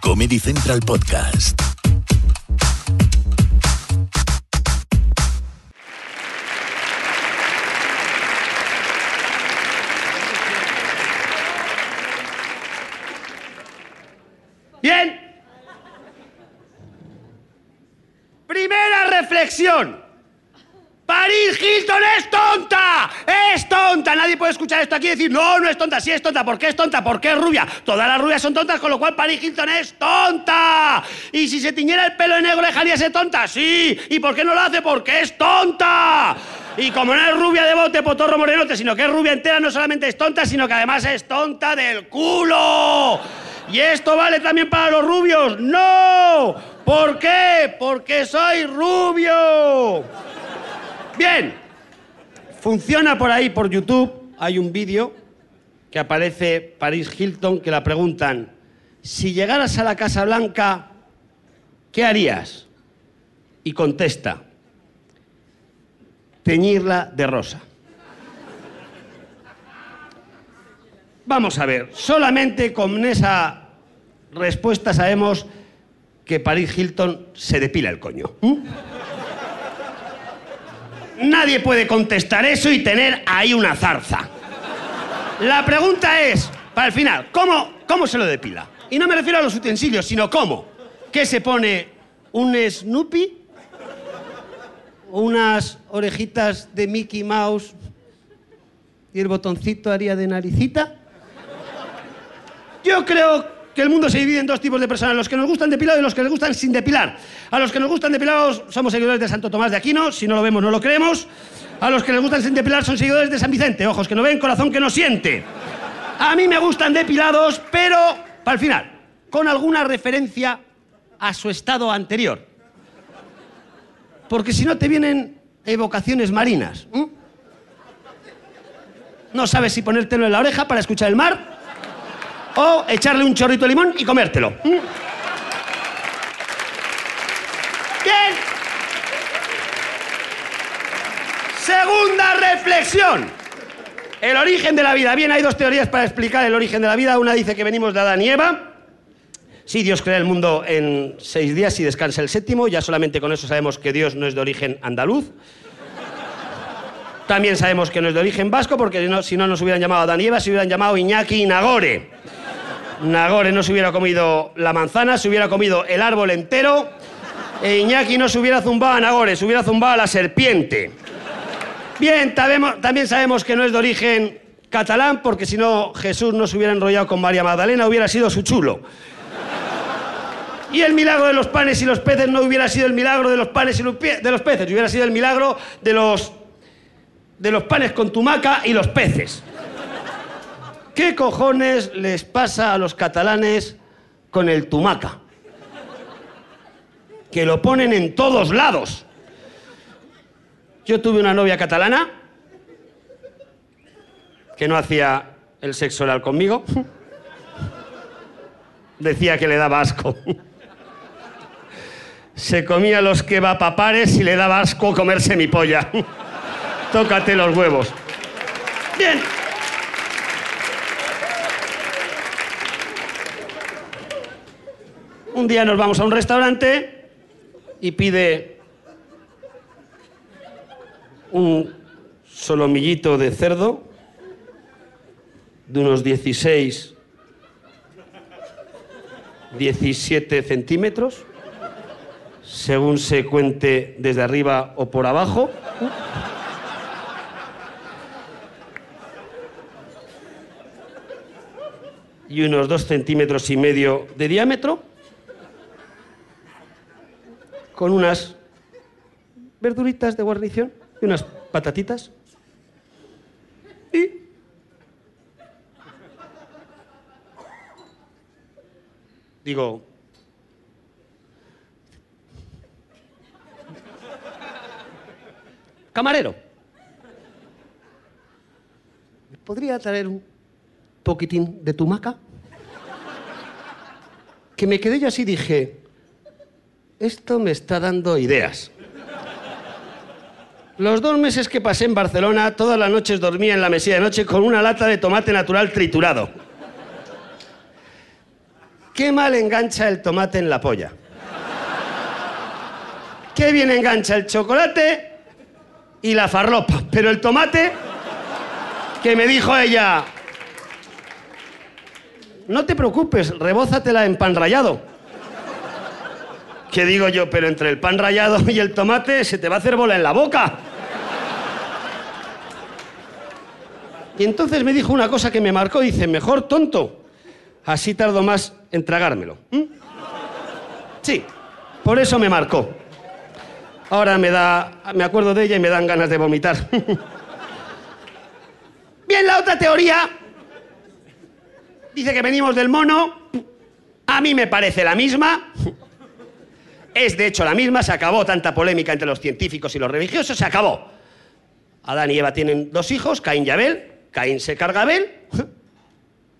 Comedy Central Podcast. Bien. Primera reflexión. Paris Hilton es tonta. Es tonta. Nadie puede escuchar esto aquí y decir, no, no es tonta. Sí es tonta. ¿Por qué es tonta? Porque es rubia. Todas las rubias son tontas, con lo cual Paris Hilton es tonta. Y si se tiñera el pelo de negro, dejaría de ser tonta. Sí. ¿Y por qué no lo hace? Porque es tonta. Y como no es rubia de bote, potorro morenote, sino que es rubia entera, no solamente es tonta, sino que además es tonta del culo. ¿Y esto vale también para los rubios? ¡No! ¿Por qué? Porque soy rubio. Bien. Funciona por ahí, por YouTube. Hay un vídeo que aparece Paris Hilton que la preguntan, si llegaras a la Casa Blanca, ¿qué harías? Y contesta, teñirla de rosa. Vamos a ver, solamente con esa respuesta sabemos que Paris Hilton se depila el coño. Nadie puede contestar eso y tener ahí una zarza. La pregunta es, para el final, ¿cómo, cómo se lo depila? Y no me refiero a los utensilios, sino cómo. ¿Qué se pone? ¿Un Snoopy? ¿Unas orejitas de Mickey Mouse? ¿Y el botoncito haría de naricita? Yo creo que el mundo se divide en dos tipos de personas, los que nos gustan depilados y los que les gustan sin depilar. A los que nos gustan depilados somos seguidores de Santo Tomás de Aquino, si no lo vemos no lo creemos. A los que les gustan sin depilar son seguidores de San Vicente, ojos que no ven, corazón que no siente. A mí me gustan depilados, pero para el final, con alguna referencia a su estado anterior. Porque si no te vienen evocaciones marinas. ¿m? No sabes si ponértelo en la oreja para escuchar el mar o echarle un chorrito de limón y comértelo. ¿Mm? Segunda reflexión. El origen de la vida. Bien, hay dos teorías para explicar el origen de la vida. Una dice que venimos de Adán y Eva. Sí, Dios crea el mundo en seis días y descansa el séptimo. Ya solamente con eso sabemos que Dios no es de origen andaluz. También sabemos que no es de origen vasco, porque no- si no nos hubieran llamado Adán y Eva, se hubieran llamado Iñaki y Nagore. Nagore no se hubiera comido la manzana, se hubiera comido el árbol entero. E Iñaki no se hubiera zumbado a Nagore, se hubiera zumbado a la serpiente. Bien, también sabemos que no es de origen catalán, porque si no Jesús no se hubiera enrollado con María Magdalena, hubiera sido su chulo. Y el milagro de los panes y los peces no hubiera sido el milagro de los panes y los de los peces, hubiera sido el milagro de los de los panes con tumaca y los peces. ¿Qué cojones les pasa a los catalanes con el tumaca? Que lo ponen en todos lados. Yo tuve una novia catalana que no hacía el sexo oral conmigo. Decía que le daba asco. Se comía los que va papares y le daba asco comerse mi polla. Tócate los huevos. Bien. Un día nos vamos a un restaurante y pide un solomillito de cerdo de unos 16, 17 centímetros, según se cuente desde arriba o por abajo. y unos dos centímetros y medio de diámetro, con unas verduritas de guarnición y unas patatitas. Y Digo, camarero, ¿me podría traer un poquitín de tu maca? Que me quedé yo así dije, esto me está dando ideas. Los dos meses que pasé en Barcelona, todas las noches dormía en la mesilla de noche con una lata de tomate natural triturado. Qué mal engancha el tomate en la polla. Qué bien engancha el chocolate y la farlopa. Pero el tomate, que me dijo ella, no te preocupes, rebózatela en pan rallado. ¿Qué digo yo? Pero entre el pan rallado y el tomate se te va a hacer bola en la boca. Y entonces me dijo una cosa que me marcó, dice, mejor tonto, así tardo más en tragármelo. ¿Mm? Sí, por eso me marcó. Ahora me da, me acuerdo de ella y me dan ganas de vomitar. Bien, la otra teoría dice que venimos del mono. A mí me parece la misma. Es de hecho la misma, se acabó tanta polémica entre los científicos y los religiosos, se acabó. Adán y Eva tienen dos hijos, Caín y Abel. Caín se carga a Abel.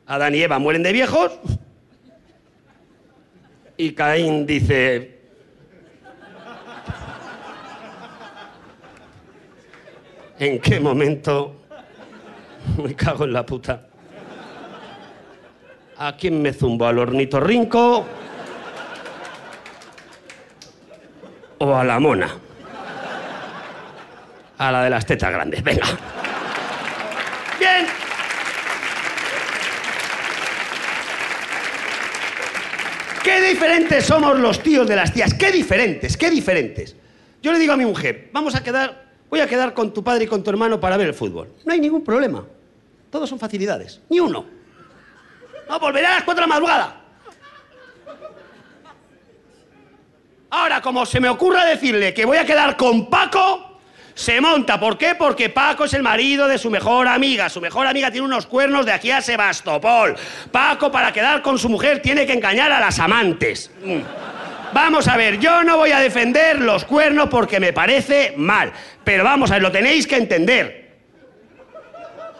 Adán y Eva mueren de viejos. Y Caín dice... ¿En qué momento me cago en la puta? ¿A quién me zumbo? ¿Al ornitorrinco? ¿O a la mona? A la de las tetas grandes, venga. Bien. Qué diferentes somos los tíos de las tías. Qué diferentes, qué diferentes. Yo le digo a mi mujer, vamos a quedar, voy a quedar con tu padre y con tu hermano para ver el fútbol. No hay ningún problema. Todos son facilidades. Ni uno. No, volveré a las cuatro de la madrugada. Ahora, como se me ocurra decirle que voy a quedar con Paco, se monta. ¿Por qué? Porque Paco es el marido de su mejor amiga. Su mejor amiga tiene unos cuernos de aquí a Sebastopol. Paco, para quedar con su mujer, tiene que engañar a las amantes. Vamos a ver, yo no voy a defender los cuernos porque me parece mal. Pero vamos a ver, lo tenéis que entender.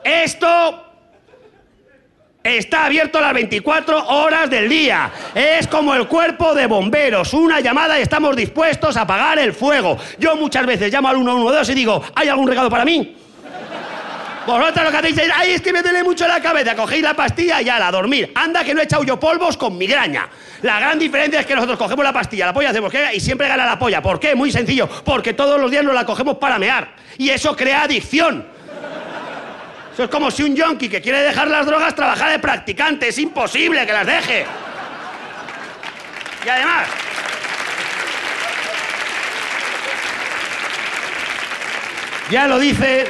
Esto Está abierto las 24 horas del día. Es como el cuerpo de bomberos. Una llamada y estamos dispuestos a apagar el fuego. Yo muchas veces llamo al 112 y digo, ¿hay algún regalo para mí? Vosotros lo que hacéis es, ay, es que me duele mucho la cabeza. Cogéis la pastilla y ala, a dormir. Anda que no he echado yo polvos con migraña. La gran diferencia es que nosotros cogemos la pastilla, la polla hacemos que y siempre gana la polla. ¿Por qué? Muy sencillo. Porque todos los días nos la cogemos para mear. Y eso crea adicción. Eso es como si un yonki que quiere dejar las drogas trabajara de practicante. Es imposible que las deje. Y además... Ya lo dice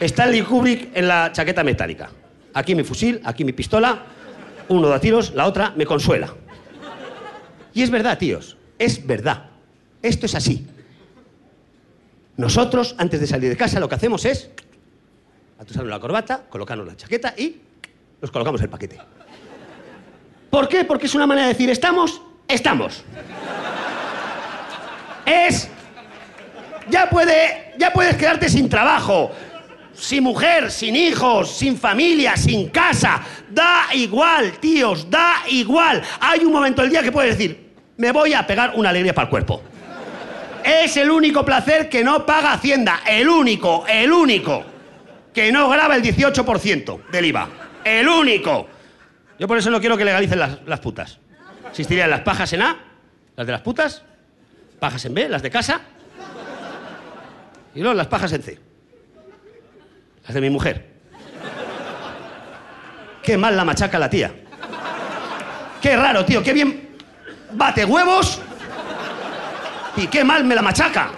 Stanley Kubrick en la chaqueta metálica. Aquí mi fusil, aquí mi pistola, uno da tiros, la otra me consuela. Y es verdad, tíos, es verdad. Esto es así. Nosotros, antes de salir de casa, lo que hacemos es atusarnos la corbata, colocarnos la chaqueta y nos colocamos el paquete. ¿Por qué? Porque es una manera de decir, ¿estamos? Estamos. Es... Ya, puede, ya puedes quedarte sin trabajo, sin mujer, sin hijos, sin familia, sin casa. Da igual, tíos, da igual. Hay un momento del día que puedes decir, me voy a pegar una alegría para el cuerpo. Es el único placer que no paga Hacienda. El único, el único. Que no graba el 18% del IVA. El único. Yo por eso no quiero que legalicen las, las putas. Existirían las pajas en A, las de las putas, pajas en B, las de casa, y luego las pajas en C. Las de mi mujer. Qué mal la machaca la tía. Qué raro, tío, qué bien bate huevos y qué mal me la machaca.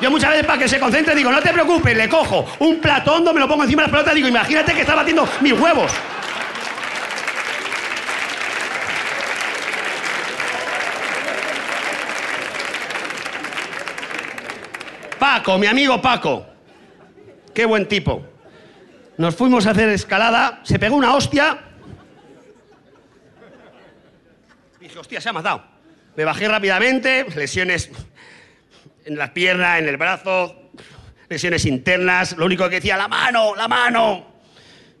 Yo muchas veces para que se concentre digo, no te preocupes, le cojo un plato hondo, me lo pongo encima de las pelotas digo, imagínate que está batiendo mis huevos. Paco, mi amigo Paco. Qué buen tipo. Nos fuimos a hacer escalada, se pegó una hostia. Dije, hostia, se ha matado. Me bajé rápidamente, lesiones en las piernas, en el brazo, lesiones internas. Lo único que decía, la mano, la mano.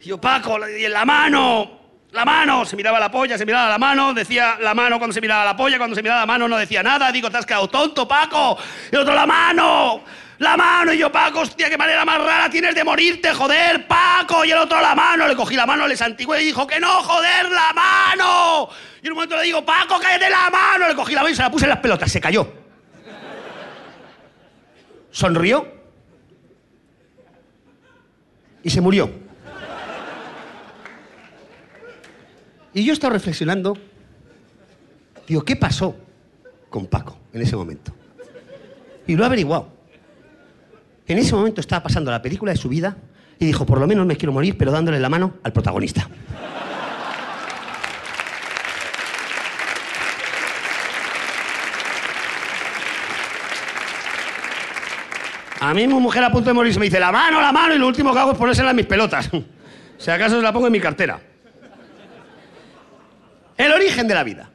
Y yo, Paco, la mano, la mano. Se miraba la polla, se miraba la mano, decía la mano cuando se miraba la polla, cuando se miraba la mano no decía nada. Digo, te has quedado tonto, Paco. Y otro, la mano, la mano. Y yo, Paco, hostia, qué manera más rara tienes de morirte, joder, Paco. Y el otro, la mano. Le cogí la mano, le santigüé y dijo, que no, joder, la mano. Y en un momento le digo, Paco, cállate la mano. Le cogí la mano y se la puse en las pelotas, se cayó. Sonrió y se murió. Y yo estaba reflexionando, digo, ¿qué pasó con Paco en ese momento? Y lo he averiguado. En ese momento estaba pasando la película de su vida y dijo, por lo menos me quiero morir, pero dándole la mano al protagonista. A mí mi mujer a punto de morirse me dice, la mano, la mano, y lo último que hago es ponérsela mis pelotas. si acaso se la pongo en mi cartera. El origen de la vida.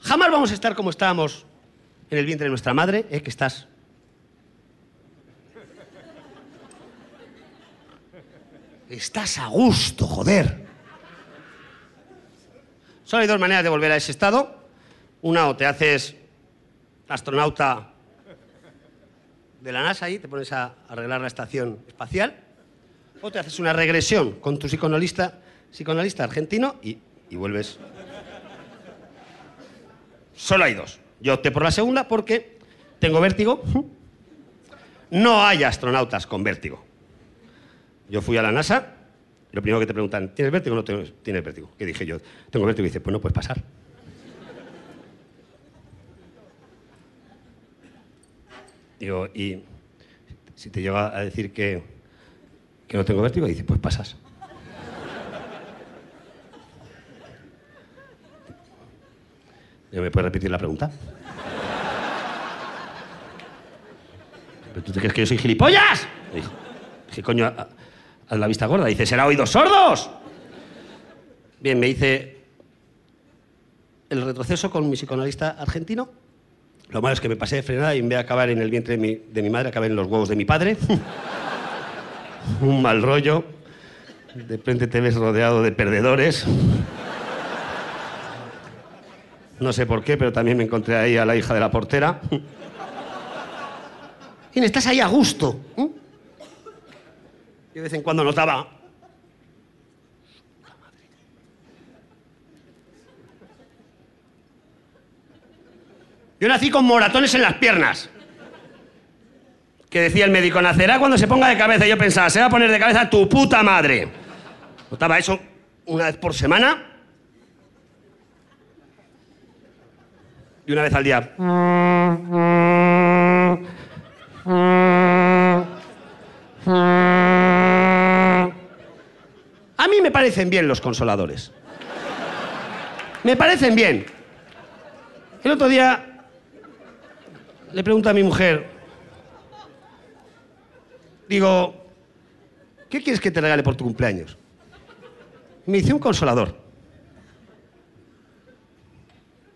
Jamás vamos a estar como estábamos en el vientre de nuestra madre, ¿eh? que estás... Estás a gusto, joder. Solo hay dos maneras de volver a ese estado. Una, o te haces astronauta de la NASA ahí, te pones a arreglar la estación espacial, o te haces una regresión con tu psicoanalista, psicoanalista argentino y, y vuelves. Solo hay dos. Yo opté por la segunda porque tengo vértigo. No hay astronautas con vértigo. Yo fui a la NASA, lo primero que te preguntan, ¿tienes vértigo o no tienes vértigo? ¿Qué dije yo? Tengo vértigo y dice, pues no puedes pasar. Digo, y si te llega a decir que, que no tengo vértigo, dice, pues pasas. Digo, ¿Me puedes repetir la pregunta? ¿Pero tú te crees que yo soy gilipollas? Me dijo, ¿qué coño? Haz la vista gorda. Dice, ¿será oídos sordos? Bien, me dice el retroceso con mi psicoanalista argentino. Lo malo es que me pasé de frenada y en vez de acabar en el vientre de mi, de mi madre, acabé en los huevos de mi padre. Un mal rollo. De repente te ves rodeado de perdedores. No sé por qué, pero también me encontré ahí a la hija de la portera. Y estás ahí a gusto. ¿eh? Y de vez en cuando notaba. Yo nací con moratones en las piernas. Que decía el médico, nacerá cuando se ponga de cabeza. Y yo pensaba, se va a poner de cabeza tu puta madre. Notaba eso una vez por semana. Y una vez al día. A mí me parecen bien los consoladores. Me parecen bien. El otro día le pregunto a mi mujer, digo, ¿qué quieres que te regale por tu cumpleaños? Me dice un consolador.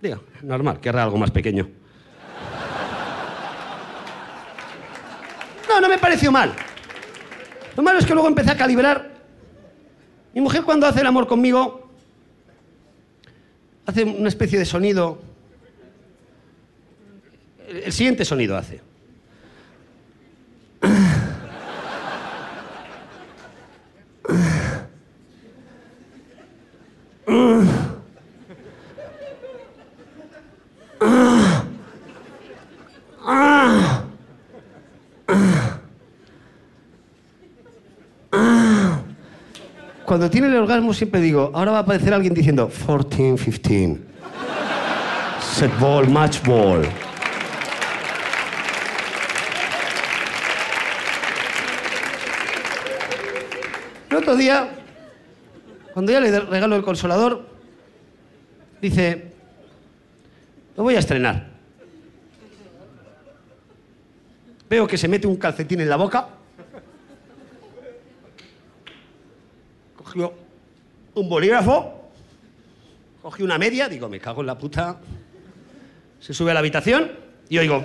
Digo, normal, querrá algo más pequeño. No, no me pareció mal. Lo malo es que luego empecé a calibrar. Mi mujer cuando hace el amor conmigo hace una especie de sonido. El, siguiente sonido hace. Cuando tiene el orgasmo siempre digo, ahora va a aparecer alguien diciendo 14, 15. Set ball, match ball. Otro día, cuando ya le regalo el consolador, dice, lo voy a estrenar. Veo que se mete un calcetín en la boca. Cogió un bolígrafo, Cogí una media, digo, me cago en la puta. Se sube a la habitación y oigo.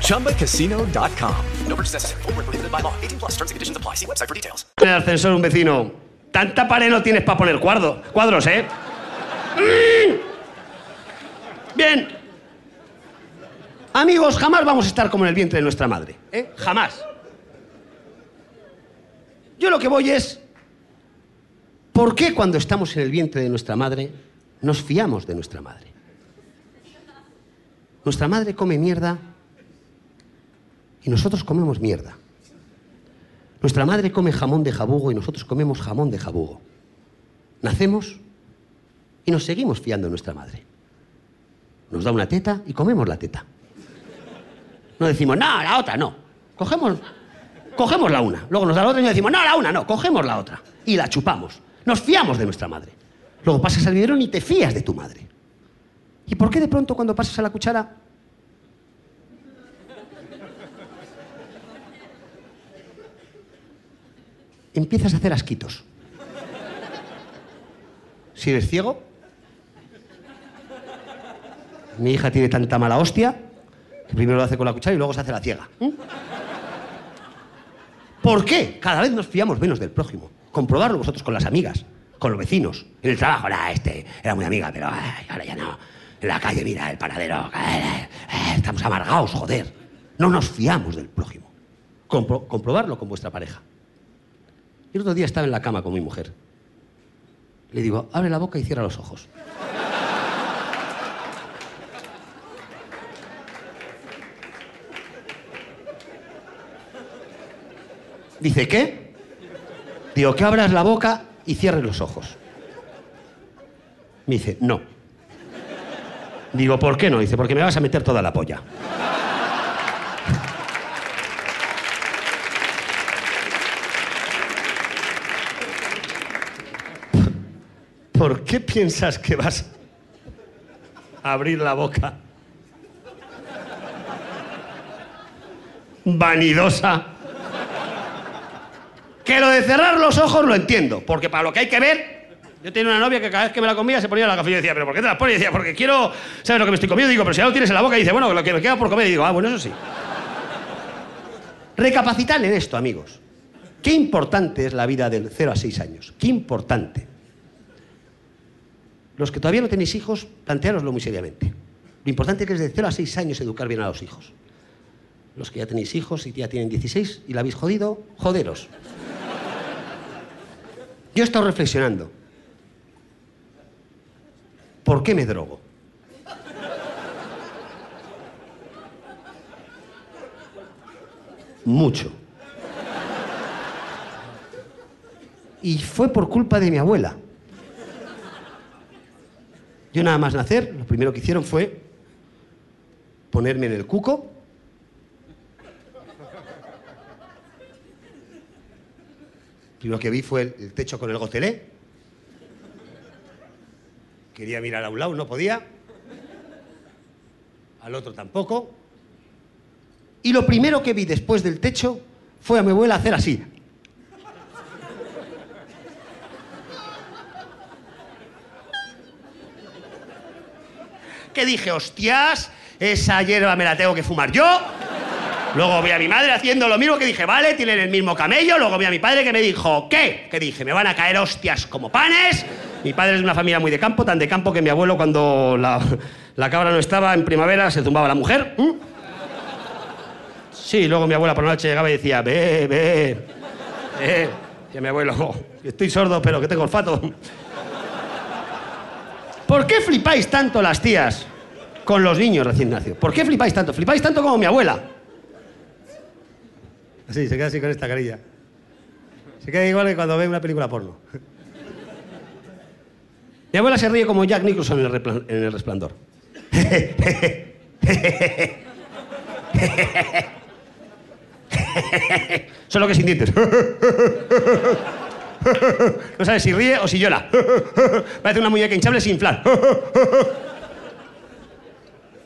ChumbaCasino.com. No purchase necessary. Where prohibited by law. 18 plus terms and conditions apply. See website for details. En el ascensor un vecino. Tanta pared no tienes para poner cuadro- cuadros, ¿eh? Mm. Bien. Amigos, jamás vamos a estar como en el vientre de nuestra madre. ¿eh? Jamás. Yo lo que voy es, ¿por qué cuando estamos en el vientre de nuestra madre nos fiamos de nuestra madre? Nuestra madre come mierda y nosotros comemos mierda. Nuestra madre come jamón de jabugo y nosotros comemos jamón de jabugo. Nacemos y nos seguimos fiando en nuestra madre. Nos da una teta y comemos la teta. No decimos, no, la otra no. Cogemos, cogemos la una. Luego nos da la otra y decimos, no, la una no. Cogemos la otra. Y la chupamos. Nos fiamos de nuestra madre. Luego pasas al biberón y te fías de tu madre. ¿Y por qué de pronto cuando pasas a la cuchara empiezas a hacer asquitos. Si eres ciego, mi hija tiene tanta mala hostia que primero lo hace con la cuchara y luego se hace la ciega. ¿Mm? ¿Por qué? Cada vez nos fiamos menos del prójimo. Comprobarlo vosotros con las amigas, con los vecinos, en el trabajo. Nah, este era muy amiga, pero ay, ahora ya no. En la calle, mira, el panadero. eh, eh, estamos amargados, joder. No nos fiamos del prójimo. Compro- comprobarlo con vuestra pareja. Y el otro día estaba en la cama con mi mujer. Le digo, abre la boca y cierra los ojos. Dice, ¿qué? Digo, que abras la boca y cierres los ojos. Me dice, no. Digo, ¿por qué no? Dice, porque me vas a meter toda la polla. ¿Por qué piensas que vas a abrir la boca? Vanidosa. Que lo de cerrar los ojos lo entiendo, porque para lo que hay que ver, yo tenía una novia que cada vez que me la comía se ponía la gafilla y decía, ¿pero por qué te las pones? Y decía, porque quiero saber lo que me estoy comiendo. digo, pero si ya lo tienes en la boca, y dice, bueno, lo que me queda por comer. Y digo, ah, bueno, eso sí. Recapacitar en esto, amigos. Qué importante es la vida del 0 a 6 años. Qué importante. Los que todavía no tenéis hijos, planteároslo muy seriamente. Lo importante que es de 0 a 6 años educar bien a los hijos. Los que ya tenéis hijos y ya tienen 16 y la habéis jodido, joderos. Yo he estado reflexionando. ¿Por qué me drogo? Mucho. Y fue por culpa de mi abuela. Yo nada más nacer, lo primero que hicieron fue ponerme en el cuco. Lo que vi fue el, el techo con el gotelé. Quería mirar a un lado, no podía. Al otro tampoco. Y lo primero que vi después del techo fue a mi abuela hacer así. Que dije, hostias, esa hierba me la tengo que fumar yo. Luego vi a mi madre haciendo lo mismo que dije, vale, tienen el mismo camello. Luego vi a mi padre que me dijo, ¿qué? Que dije, me van a caer hostias como panes. Mi padre es de una familia muy de campo, tan de campo que mi abuelo cuando la, la cabra no estaba en primavera se zumbaba la mujer. ¿m? Sí, luego mi abuela por la noche llegaba y decía, ve, ve, ve. Y a mi abuelo, estoy sordo pero que tengo olfato. ¿Por qué flipáis tanto las tías con los niños recién nacidos? ¿Por qué flipáis tanto? Flipáis tanto como mi abuela. Sí, se queda así con esta carilla. Se queda igual que cuando ve una película porno. Mi abuela se ríe como Jack Nicholson en el, repla- en el resplandor. Solo que sin dientes. No sabes si ríe o si llora. Parece una muñeca hinchable sin inflar.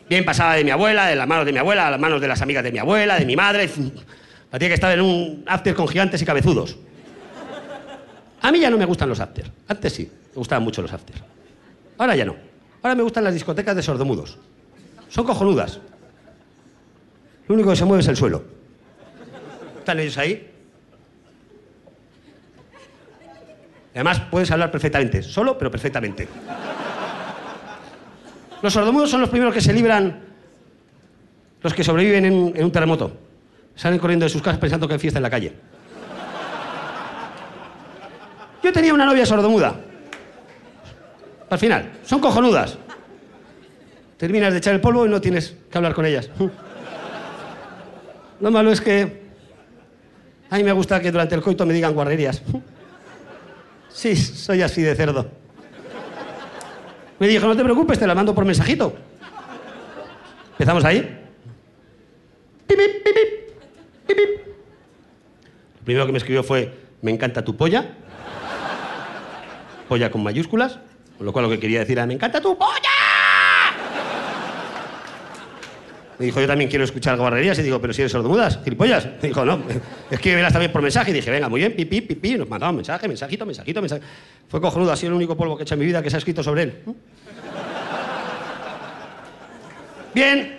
Bien pasaba de mi abuela, de las manos de mi abuela, a las manos de las amigas de mi abuela, de mi madre. Parecía que estaba en un after con gigantes y cabezudos. A mí ya no me gustan los after. Antes sí, me gustaban mucho los after. Ahora ya no. Ahora me gustan las discotecas de sordomudos. Son cojonudas. Lo único que se mueve es el suelo. Están ellos ahí. Y Además, puedes hablar perfectamente. Solo, pero perfectamente. Los sordomudos son los primeros que se libran, los que sobreviven en, un terremoto. Salen corriendo de sus casas pensando que hay fiesta en la calle. Yo tenía una novia sordomuda. Al final, son cojonudas. Terminas de echar el polvo y no tienes que hablar con ellas. Lo malo es que a mí me gusta que durante el coito me digan guarrerías. Sí, soy así de cerdo. Me dijo, no te preocupes, te la mando por mensajito. Empezamos ahí. Pip, pip, pip. Lo primero que me escribió fue, me encanta tu polla. Polla con mayúsculas. Con lo cual lo que quería decir era, me encanta tu polla. Me dijo, yo también quiero escuchar guarrerías. Y digo, pero si eres sordomudas, gilipollas. Me dijo, no, escríbelas también por mensaje. Y dije, venga, muy bien, pipi, pipi. Nos mandaban mensaje, mensajito, mensajito, mensaje. Fue cojonudo, ha sido el único polvo que he hecho en mi vida que se ha escrito sobre él. Bien.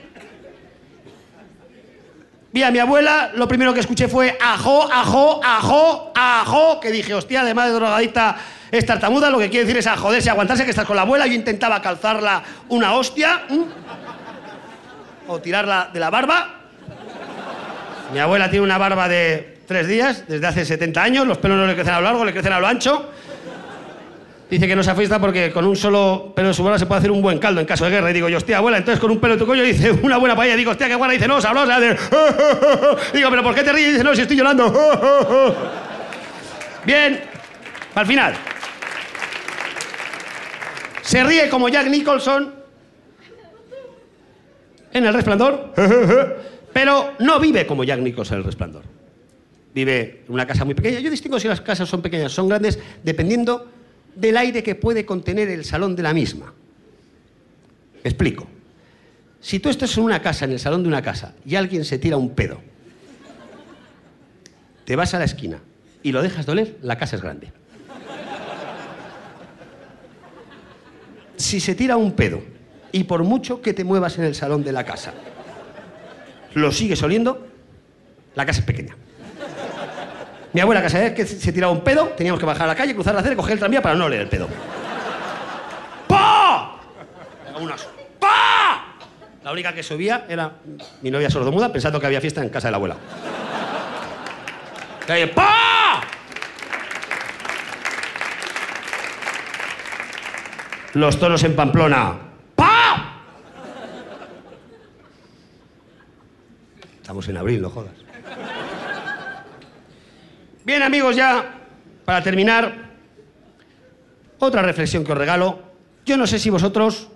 Vi a mi abuela, lo primero que escuché fue ajo, ajo, ajo, ajo, que dije, hostia, además de drogadicta es tartamuda, lo que quiere decir es a joderse, aguantarse, que estás con la abuela. Yo intentaba calzarla una hostia. O tirarla de la barba. Mi abuela tiene una barba de tres días, desde hace 70 años, los pelos no le crecen a lo largo, le crecen a lo ancho. Dice que no se afeita porque con un solo pelo de su barba se puede hacer un buen caldo en caso de guerra. Y digo yo, hostia, abuela, entonces con un pelo de tu coño dice una buena paella. Digo, hostia, qué buena. Dice, no, sabrosa. Dice, Digo, pero ¿por qué te ríes? Dice, no, si estoy llorando. Bien, al final. Se ríe como Jack Nicholson en El Resplandor, pero no vive como Jack Nicholson en El Resplandor. Vive en una casa muy pequeña. Yo distingo si las casas son pequeñas o son grandes dependiendo del aire que puede contener el salón de la misma. Me explico. Si tú estás en una casa, en el salón de una casa, y alguien se tira un pedo, te vas a la esquina y lo dejas doler, la casa es grande. Si se tira un pedo y por mucho que te muevas en el salón de la casa, lo sigues oliendo, la casa es pequeña. Mi abuela, cada vez que se tiraba un pedo, teníamos que bajar a la calle, cruzar la acera, coger el tranvía para no oler el pedo. ¡Pa! Unas ¡Pa! La única que subía era mi novia sordomuda, pensando que había fiesta en casa de la abuela. ¡Pa! Los toros en Pamplona. ¡Pa! En abril, no jodas. Bien, amigos, ya para terminar, otra reflexión que os regalo. Yo no sé si vosotros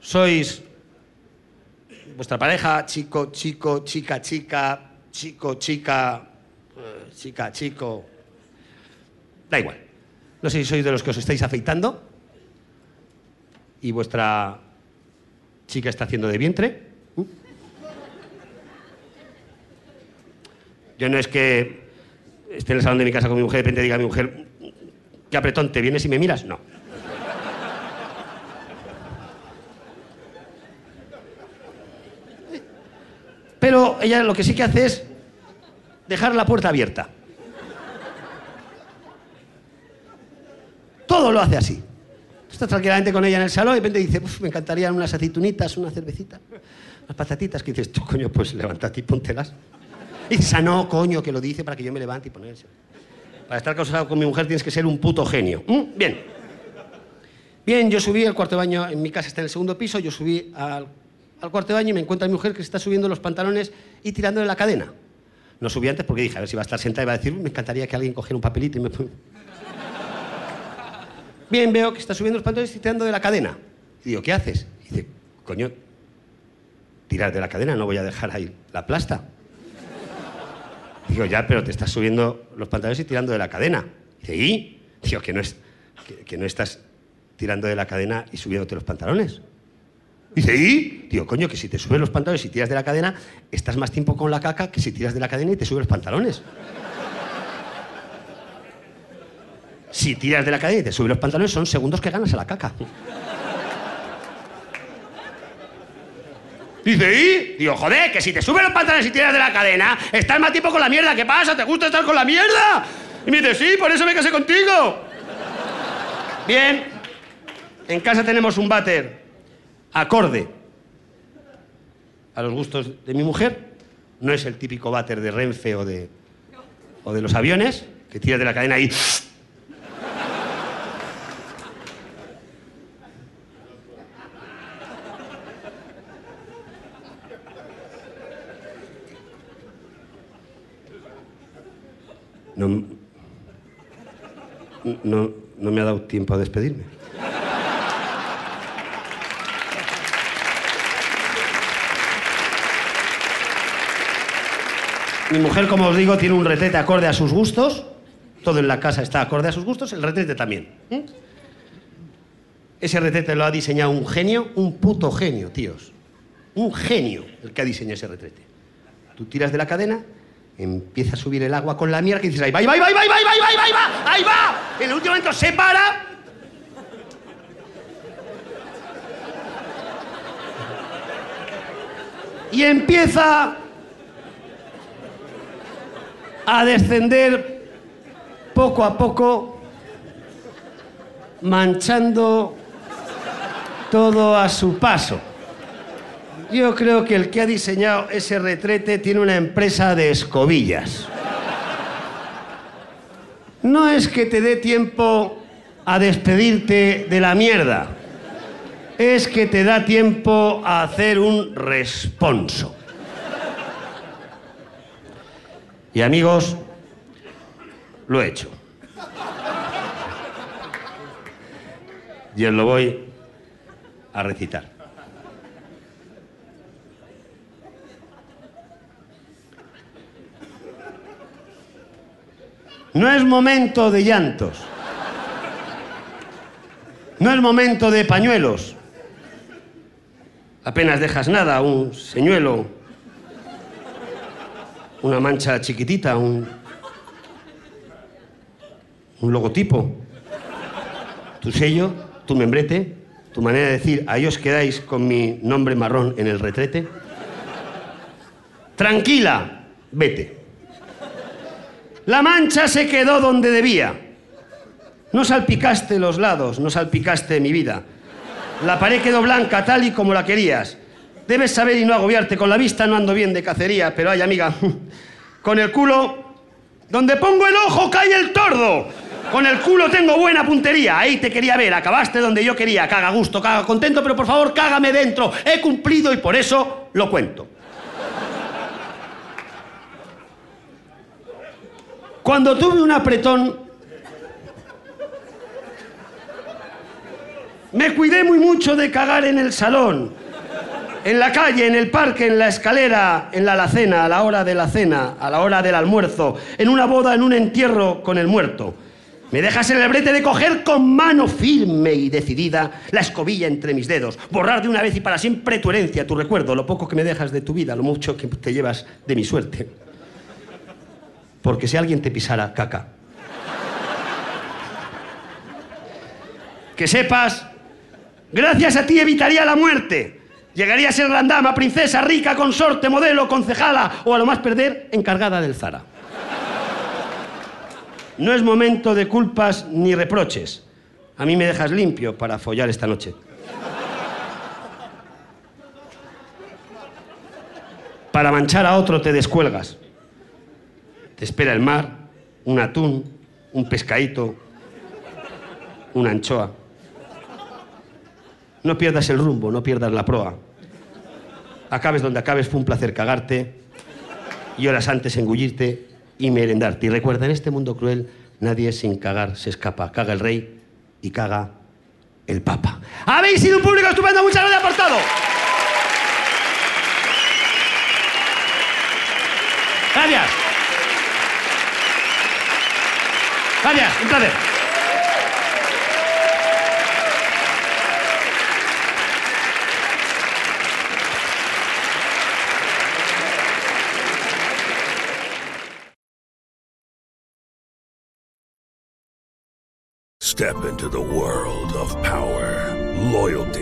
sois vuestra pareja, chico, chico, chica, chica, chico, chica, eh, chica, chico. Da igual. No sé si sois de los que os estáis afeitando y vuestra chica está haciendo de vientre. Yo no es que esté en el salón de mi casa con mi mujer y de repente diga a mi mujer, qué apretón, ¿te vienes y me miras? No. Pero ella lo que sí que hace es dejar la puerta abierta. Todo lo hace así. Estás tranquilamente con ella en el salón y de repente dice, "Uf, me encantarían unas aceitunitas, una cervecita, unas patatitas. Que dices, tú, coño, pues levántate y póntelas. Y dices, "Ah, no, coño, que lo dice para que yo me levante y ponerse. Para estar casado con mi mujer tienes que ser un puto genio. ¿Mm? Bien. Bien, yo subí al cuarto de baño, en mi casa está en el segundo piso, yo subí al, cuarto de baño y me encuentro a mi mujer que está subiendo los pantalones y tirándole la cadena. No subí antes porque dije, a ver si va a estar sentada y va a decir, "Uy, me encantaría que alguien cogiera un papelito y me... Bien, veo que está subiendo los pantalones y tirando de la cadena. Y digo, ¿qué haces? Y dice, coño, tirar de la cadena, no voy a dejar ahí la plasta. Digo, ya, pero te estás subiendo los pantalones y tirando de la cadena. Dice, ¿y? Digo, que no, es, que, no estás tirando de la cadena y subiéndote los pantalones. Dice, ¿y? Digo, coño, que si te subes los pantalones y tiras de la cadena, estás más tiempo con la caca que si tiras de la cadena y te subes los pantalones. Si tiras de la cadena y te subes los pantalones, son segundos que ganas a la caca. Dice, ¿y? Digo, joder, que si te subes los pantalones y tiras de la cadena, estás más tiempo con la mierda. ¿Qué pasa? ¿Te gusta estar con la mierda? Y me dice, sí, por eso me casé contigo. Bien. En casa tenemos un váter acorde a los gustos de mi mujer. No es el típico váter de Renfe o de, o de los aviones, que tiras de la cadena y... No, no, no me ha dado tiempo a despedirme. Mi mujer, como os digo, tiene un retrete acorde a sus gustos. Todo en la casa está acorde a sus gustos, el retrete también. ¿eh? Ese retrete lo ha diseñado un genio, un puto genio, tíos. Un genio el que ha diseñado ese retrete. Tú tiras de la cadena, empieza a subir el agua con la mierda y dices, ahí va, ahí va, ahí va, ahí va, ahí va, ahí va, ahí va, ahí va. En el último momento se para. Y empieza a descender poco a poco, manchando todo a su paso. Yo creo que el que ha diseñado ese retrete tiene una empresa de escobillas. No es que te dé tiempo a despedirte de la mierda, es que te da tiempo a hacer un responso. Y amigos, lo he hecho. Y os lo voy a recitar. No es momento de llantos. No es momento de pañuelos. Apenas dejas nada, un señuelo, una mancha chiquitita, un, logotipo, tu sello, tu membrete, tu manera de decir, ahí os quedáis con mi nombre marrón en el retrete. Tranquila, vete. La mancha se quedó donde debía. No salpicaste los lados, no salpicaste mi vida. La pared quedó blanca tal y como la querías. Debes saber y no agobiarte. Con la vista no ando bien de cacería, pero ay, amiga, con el culo, donde pongo el ojo cae el tordo. Con el culo tengo buena puntería. Ahí te quería ver. Acabaste donde yo quería. Caga gusto, caga contento, pero por favor, cágame dentro. He cumplido y por eso lo cuento. Cuando tuve un apretón, me cuidé muy mucho de cagar en el salón, en la calle, en el parque, en la escalera, en la alacena, a la hora de la cena, a la hora del almuerzo, en una boda, en un entierro con el muerto. Me dejas en el brete de coger con mano firme y decidida la escobilla entre mis dedos, borrar de una vez y para siempre tu herencia, tu recuerdo, lo poco que me dejas de tu vida, lo mucho que te llevas de mi suerte. Porque si alguien te pisara caca, que sepas, gracias a ti evitaría la muerte. Llegaría a ser gran dama, princesa, rica, consorte, modelo, concejala o a lo más perder, encargada del Zara. No es momento de culpas ni reproches. A mí me dejas limpio para follar esta noche. Para manchar a otro te descuelgas. Espera el mar, un atún, un pescadito, una anchoa. No pierdas el rumbo, no pierdas la proa. Acabes donde acabes, fue un placer cagarte. y horas antes engullirte y merendarte. Y recuerda, en este mundo cruel, nadie sin cagar se escapa. Caga el rey y caga el papa. Habéis sido un público estupendo, muchas gracias por todo. Gracias. Placer. Step into the world of power, loyalty,